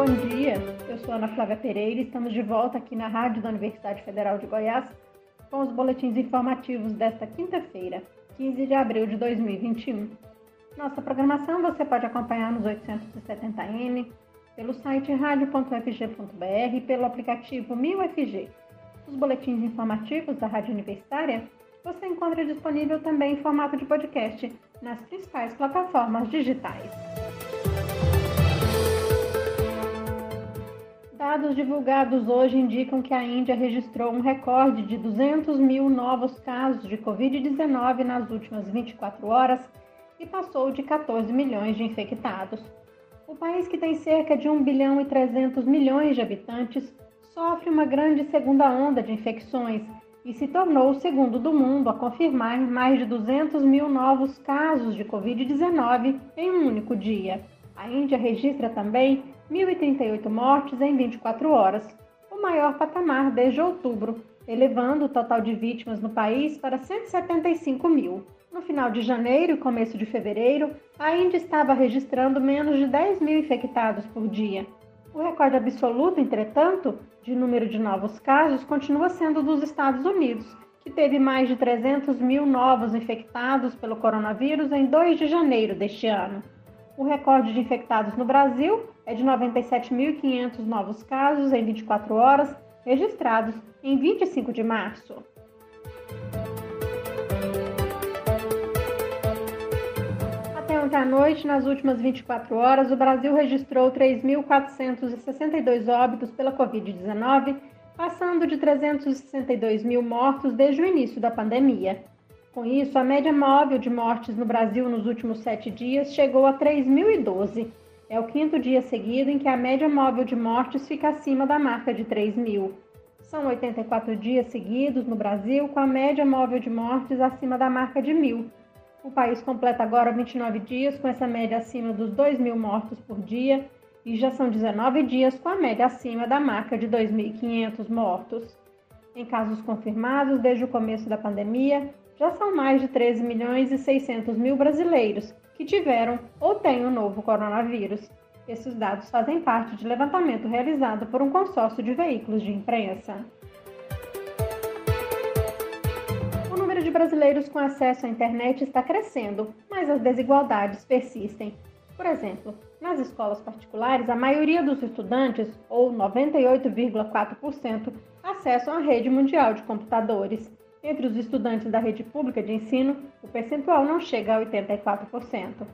bom dia. Eu sou Ana Flávia Pereira e estamos de volta aqui na Rádio da Universidade Federal de Goiás com os boletins informativos desta quinta-feira, 15 de abril de 2021. Nossa programação você pode acompanhar nos 870m, pelo site radio.fg.br e pelo aplicativo 1000FG. Os boletins informativos da Rádio Universitária você encontra disponível também em formato de podcast nas principais plataformas digitais. Dados divulgados hoje indicam que a Índia registrou um recorde de 200 mil novos casos de Covid-19 nas últimas 24 horas e passou de 14 milhões de infectados. O país, que tem cerca de 1 bilhão e 300 milhões de habitantes, sofre uma grande segunda onda de infecções e se tornou o segundo do mundo a confirmar mais de 200 mil novos casos de Covid-19 em um único dia. A Índia registra também 1.038 mortes em 24 horas, o maior patamar desde outubro, elevando o total de vítimas no país para 175 mil. No final de janeiro e começo de fevereiro, a Índia estava registrando menos de 10 mil infectados por dia. O recorde absoluto, entretanto, de número de novos casos continua sendo dos Estados Unidos, que teve mais de 300 mil novos infectados pelo coronavírus em 2 de janeiro deste ano. O recorde de infectados no Brasil é de 97.500 novos casos em 24 horas, registrados em 25 de março. ontem à noite, nas últimas 24 horas, o Brasil registrou 3.462 óbitos pela Covid-19, passando de 362 mil mortos desde o início da pandemia. Com isso, a média móvel de mortes no Brasil nos últimos sete dias chegou a 3.012. É o quinto dia seguido em que a média móvel de mortes fica acima da marca de 3 mil. São 84 dias seguidos no Brasil com a média móvel de mortes acima da marca de mil o país completa agora 29 dias com essa média acima dos 2 mil mortos por dia e já são 19 dias com a média acima da marca de 2.500 mortos. Em casos confirmados desde o começo da pandemia, já são mais de 13 milhões e 600 mil brasileiros que tiveram ou têm o novo coronavírus. Esses dados fazem parte de levantamento realizado por um consórcio de veículos de imprensa. número de brasileiros com acesso à internet está crescendo, mas as desigualdades persistem. Por exemplo, nas escolas particulares, a maioria dos estudantes, ou 98,4%, acessam a rede mundial de computadores. Entre os estudantes da rede pública de ensino, o percentual não chega a 84%.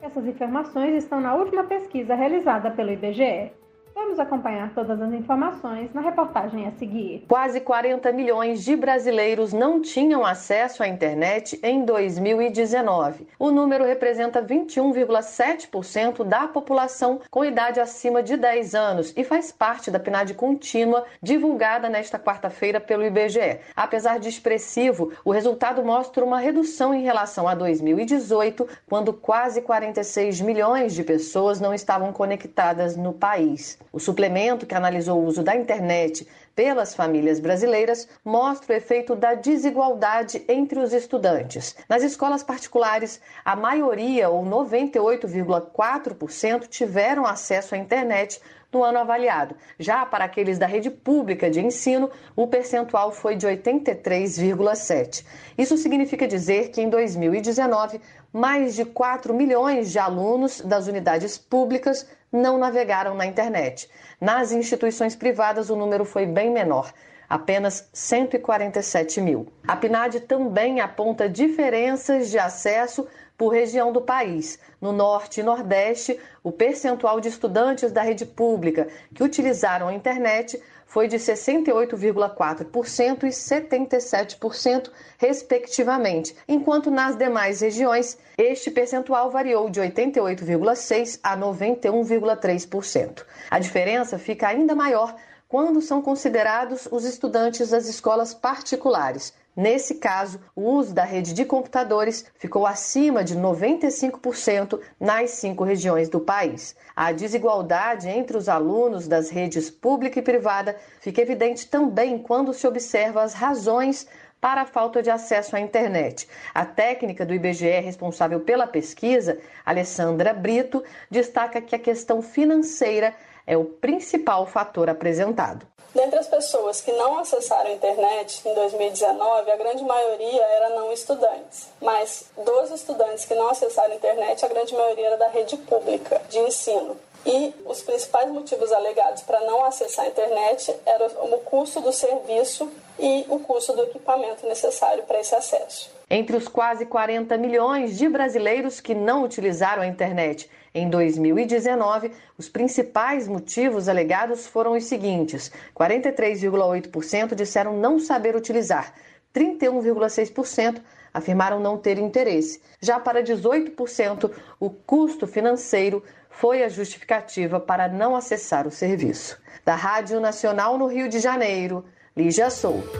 Essas informações estão na última pesquisa realizada pelo IBGE. Vamos acompanhar todas as informações na reportagem a seguir. Quase 40 milhões de brasileiros não tinham acesso à internet em 2019. O número representa 21,7% da população com idade acima de 10 anos e faz parte da PNAD contínua divulgada nesta quarta-feira pelo IBGE. Apesar de expressivo, o resultado mostra uma redução em relação a 2018, quando quase 46 milhões de pessoas não estavam conectadas no país. O suplemento que analisou o uso da internet pelas famílias brasileiras mostra o efeito da desigualdade entre os estudantes. Nas escolas particulares, a maioria, ou 98,4%, tiveram acesso à internet no ano avaliado. Já para aqueles da rede pública de ensino, o percentual foi de 83,7. Isso significa dizer que em 2019, mais de 4 milhões de alunos das unidades públicas não navegaram na internet. Nas instituições privadas, o número foi bem menor apenas 147 mil. A PNAD também aponta diferenças de acesso por região do país. No Norte e Nordeste, o percentual de estudantes da rede pública que utilizaram a internet foi de 68,4% e 77%, respectivamente, enquanto nas demais regiões este percentual variou de 88,6% a 91,3%. A diferença fica ainda maior quando são considerados os estudantes das escolas particulares. Nesse caso, o uso da rede de computadores ficou acima de 95% nas cinco regiões do país. A desigualdade entre os alunos das redes pública e privada fica evidente também quando se observa as razões para a falta de acesso à internet. A técnica do IBGE responsável pela pesquisa, Alessandra Brito, destaca que a questão financeira é o principal fator apresentado. Dentre as pessoas que não acessaram a internet em 2019, a grande maioria era não estudantes. Mas dos estudantes que não acessaram a internet, a grande maioria era da rede pública de ensino. E os principais motivos alegados para não acessar a internet eram o custo do serviço e o custo do equipamento necessário para esse acesso. Entre os quase 40 milhões de brasileiros que não utilizaram a internet em 2019, os principais motivos alegados foram os seguintes: 43,8% disseram não saber utilizar, 31,6% afirmaram não ter interesse. Já para 18%, o custo financeiro foi a justificativa para não acessar o serviço. Da Rádio Nacional no Rio de Janeiro, Lígia Souto.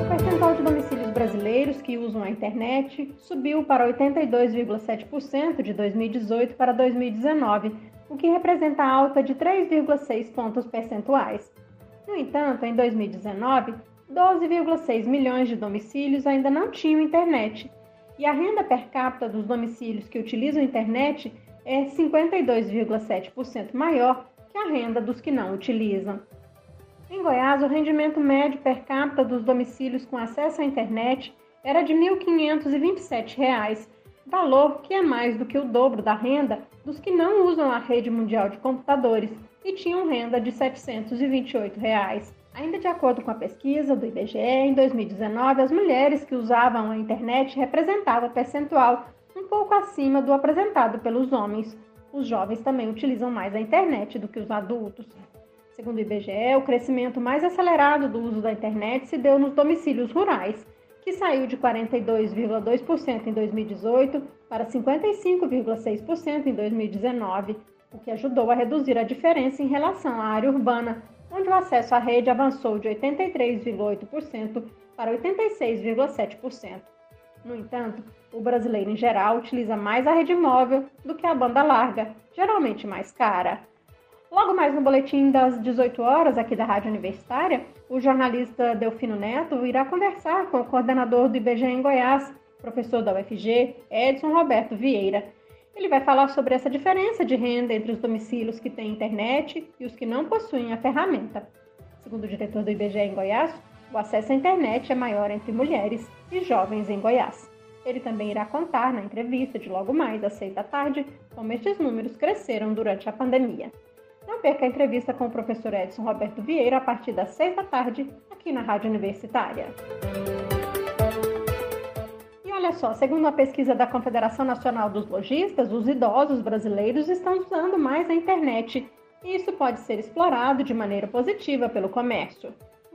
O percentual de domicílios brasileiros que usam a internet subiu para 82,7% de 2018 para 2019, o que representa alta de 3,6 pontos percentuais. No entanto, em 2019, 12,6 milhões de domicílios ainda não tinham internet, e a renda per capita dos domicílios que utilizam a internet é 52,7% maior que a renda dos que não utilizam. Em Goiás, o rendimento médio per capita dos domicílios com acesso à internet era de R$ 1.527, valor que é mais do que o dobro da renda dos que não usam a rede mundial de computadores e tinham renda de 728 reais. Ainda de acordo com a pesquisa do IBGE, em 2019, as mulheres que usavam a internet representavam percentual um pouco acima do apresentado pelos homens. Os jovens também utilizam mais a internet do que os adultos. Segundo o IBGE, o crescimento mais acelerado do uso da internet se deu nos domicílios rurais, que saiu de 42,2% em 2018 para 55,6% em 2019, o que ajudou a reduzir a diferença em relação à área urbana, onde o acesso à rede avançou de 83,8% para 86,7%. No entanto, o brasileiro em geral utiliza mais a rede móvel do que a banda larga, geralmente mais cara. Logo mais no boletim das 18 horas aqui da Rádio Universitária, o jornalista Delfino Neto irá conversar com o coordenador do IBGE em Goiás, professor da UFG, Edson Roberto Vieira. Ele vai falar sobre essa diferença de renda entre os domicílios que têm internet e os que não possuem a ferramenta. Segundo o diretor do IBGE em Goiás, o acesso à internet é maior entre mulheres e jovens em Goiás. Ele também irá contar na entrevista de logo mais às seis da tarde como estes números cresceram durante a pandemia. Não perca a entrevista com o professor Edson Roberto Vieira a partir das seis da tarde aqui na Rádio Universitária. E olha só, segundo uma pesquisa da Confederação Nacional dos Lojistas, os idosos brasileiros estão usando mais a internet e isso pode ser explorado de maneira positiva pelo comércio.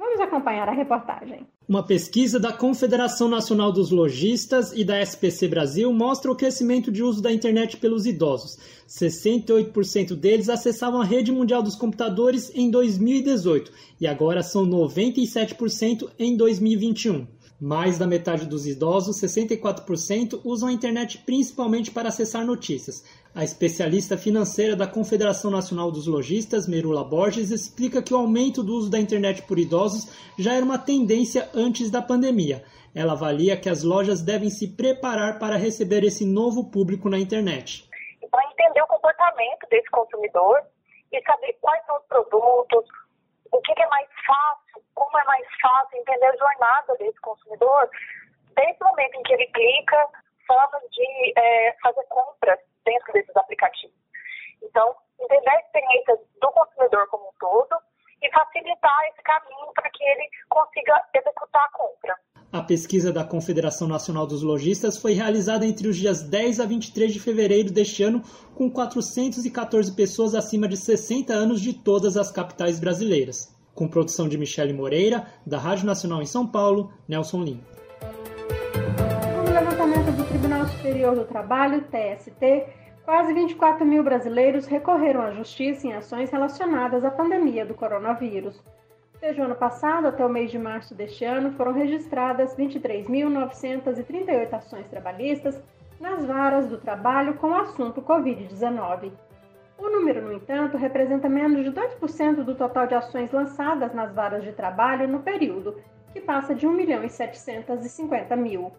Vamos acompanhar a reportagem. Uma pesquisa da Confederação Nacional dos Lojistas e da SPC Brasil mostra o crescimento de uso da internet pelos idosos. 68% deles acessavam a rede mundial dos computadores em 2018 e agora são 97% em 2021. Mais da metade dos idosos, 64%, usam a internet principalmente para acessar notícias. A especialista financeira da Confederação Nacional dos Lojistas, Merula Borges, explica que o aumento do uso da internet por idosos já era uma tendência antes da pandemia. Ela avalia que as lojas devem se preparar para receber esse novo público na internet. Para entender o comportamento desse consumidor e saber quais são os produtos, o que é mais fácil, como é mais fácil entender a jornada desse consumidor, desde o momento em que ele clica, formas de é, fazer compras dentro desses aplicativos. Então, entender a experiência do consumidor como um todo e facilitar esse caminho para que ele consiga executar a compra. A pesquisa da Confederação Nacional dos Lojistas foi realizada entre os dias 10 a 23 de fevereiro deste ano, com 414 pessoas acima de 60 anos de todas as capitais brasileiras. Com produção de Michele Moreira, da Rádio Nacional em São Paulo, Nelson Lim. No levantamento do Tribunal Superior do Trabalho, TST, quase 24 mil brasileiros recorreram à justiça em ações relacionadas à pandemia do coronavírus. Desde o ano passado até o mês de março deste ano, foram registradas 23.938 ações trabalhistas nas varas do trabalho com o assunto Covid-19. O número, no entanto, representa menos de 2% do total de ações lançadas nas varas de trabalho no período, que passa de 1 milhão e 750 mil.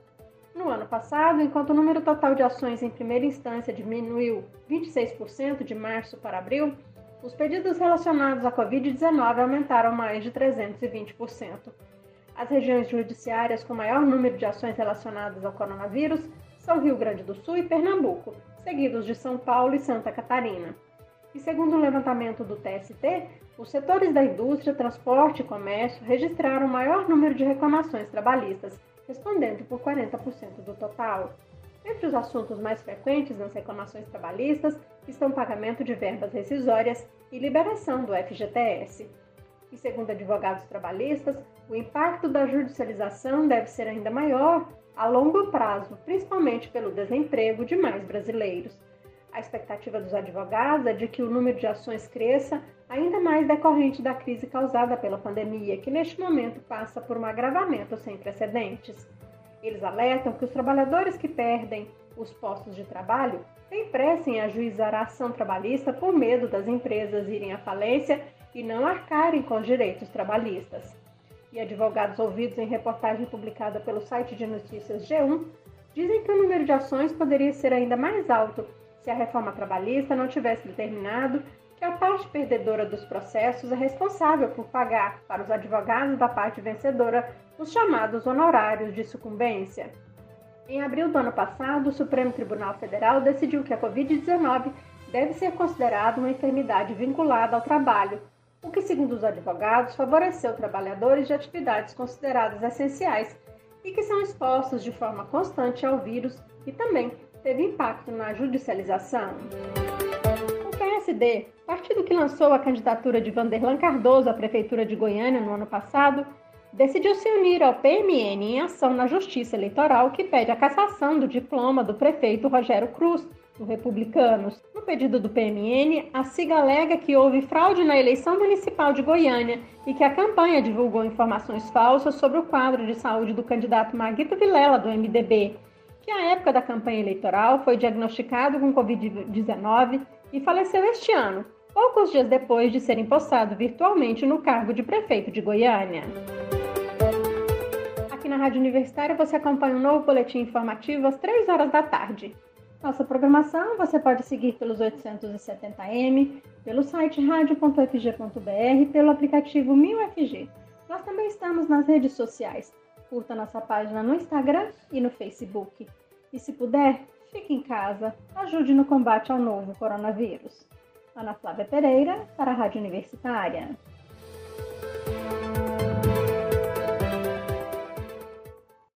No ano passado, enquanto o número total de ações em primeira instância diminuiu 26% de março para abril, os pedidos relacionados à Covid-19 aumentaram mais de 320%. As regiões judiciárias com maior número de ações relacionadas ao coronavírus são Rio Grande do Sul e Pernambuco, seguidos de São Paulo e Santa Catarina. E segundo o levantamento do TST, os setores da indústria, transporte e comércio registraram o maior número de reclamações trabalhistas, respondendo por 40% do total. Entre os assuntos mais frequentes nas reclamações trabalhistas estão pagamento de verbas rescisórias e liberação do FGTS. E segundo advogados trabalhistas, o impacto da judicialização deve ser ainda maior a longo prazo, principalmente pelo desemprego de mais brasileiros. A expectativa dos advogados é de que o número de ações cresça, ainda mais decorrente da crise causada pela pandemia, que neste momento passa por um agravamento sem precedentes. Eles alertam que os trabalhadores que perdem os postos de trabalho têm pressa em ajuizar a ação trabalhista por medo das empresas irem à falência e não arcarem com os direitos trabalhistas. E advogados ouvidos em reportagem publicada pelo site de notícias G1 dizem que o número de ações poderia ser ainda mais alto se a reforma trabalhista não tivesse determinado que a parte perdedora dos processos é responsável por pagar para os advogados da parte vencedora os chamados honorários de sucumbência. Em abril do ano passado, o Supremo Tribunal Federal decidiu que a Covid-19 deve ser considerada uma enfermidade vinculada ao trabalho, o que, segundo os advogados, favoreceu trabalhadores de atividades consideradas essenciais e que são expostos de forma constante ao vírus e também teve impacto na judicialização. PSD, partido que lançou a candidatura de Vanderlan Cardoso à Prefeitura de Goiânia no ano passado, decidiu se unir ao PMN em ação na Justiça Eleitoral que pede a cassação do diploma do prefeito Rogério Cruz, do Republicanos. No pedido do PMN, a SIGA alega que houve fraude na eleição municipal de Goiânia e que a campanha divulgou informações falsas sobre o quadro de saúde do candidato Maguito Vilela, do MDB, que à época da campanha eleitoral foi diagnosticado com Covid-19 e faleceu este ano, poucos dias depois de ser empossado virtualmente no cargo de prefeito de Goiânia. Aqui na Rádio Universitária você acompanha um novo boletim informativo às 3 horas da tarde. Nossa programação você pode seguir pelos 870m, pelo site radio.fg.br, pelo aplicativo 1000FG. Nós também estamos nas redes sociais curta nossa página no Instagram e no Facebook. E se puder, fique em casa, ajude no combate ao novo coronavírus. Ana Flávia Pereira, para a Rádio Universitária.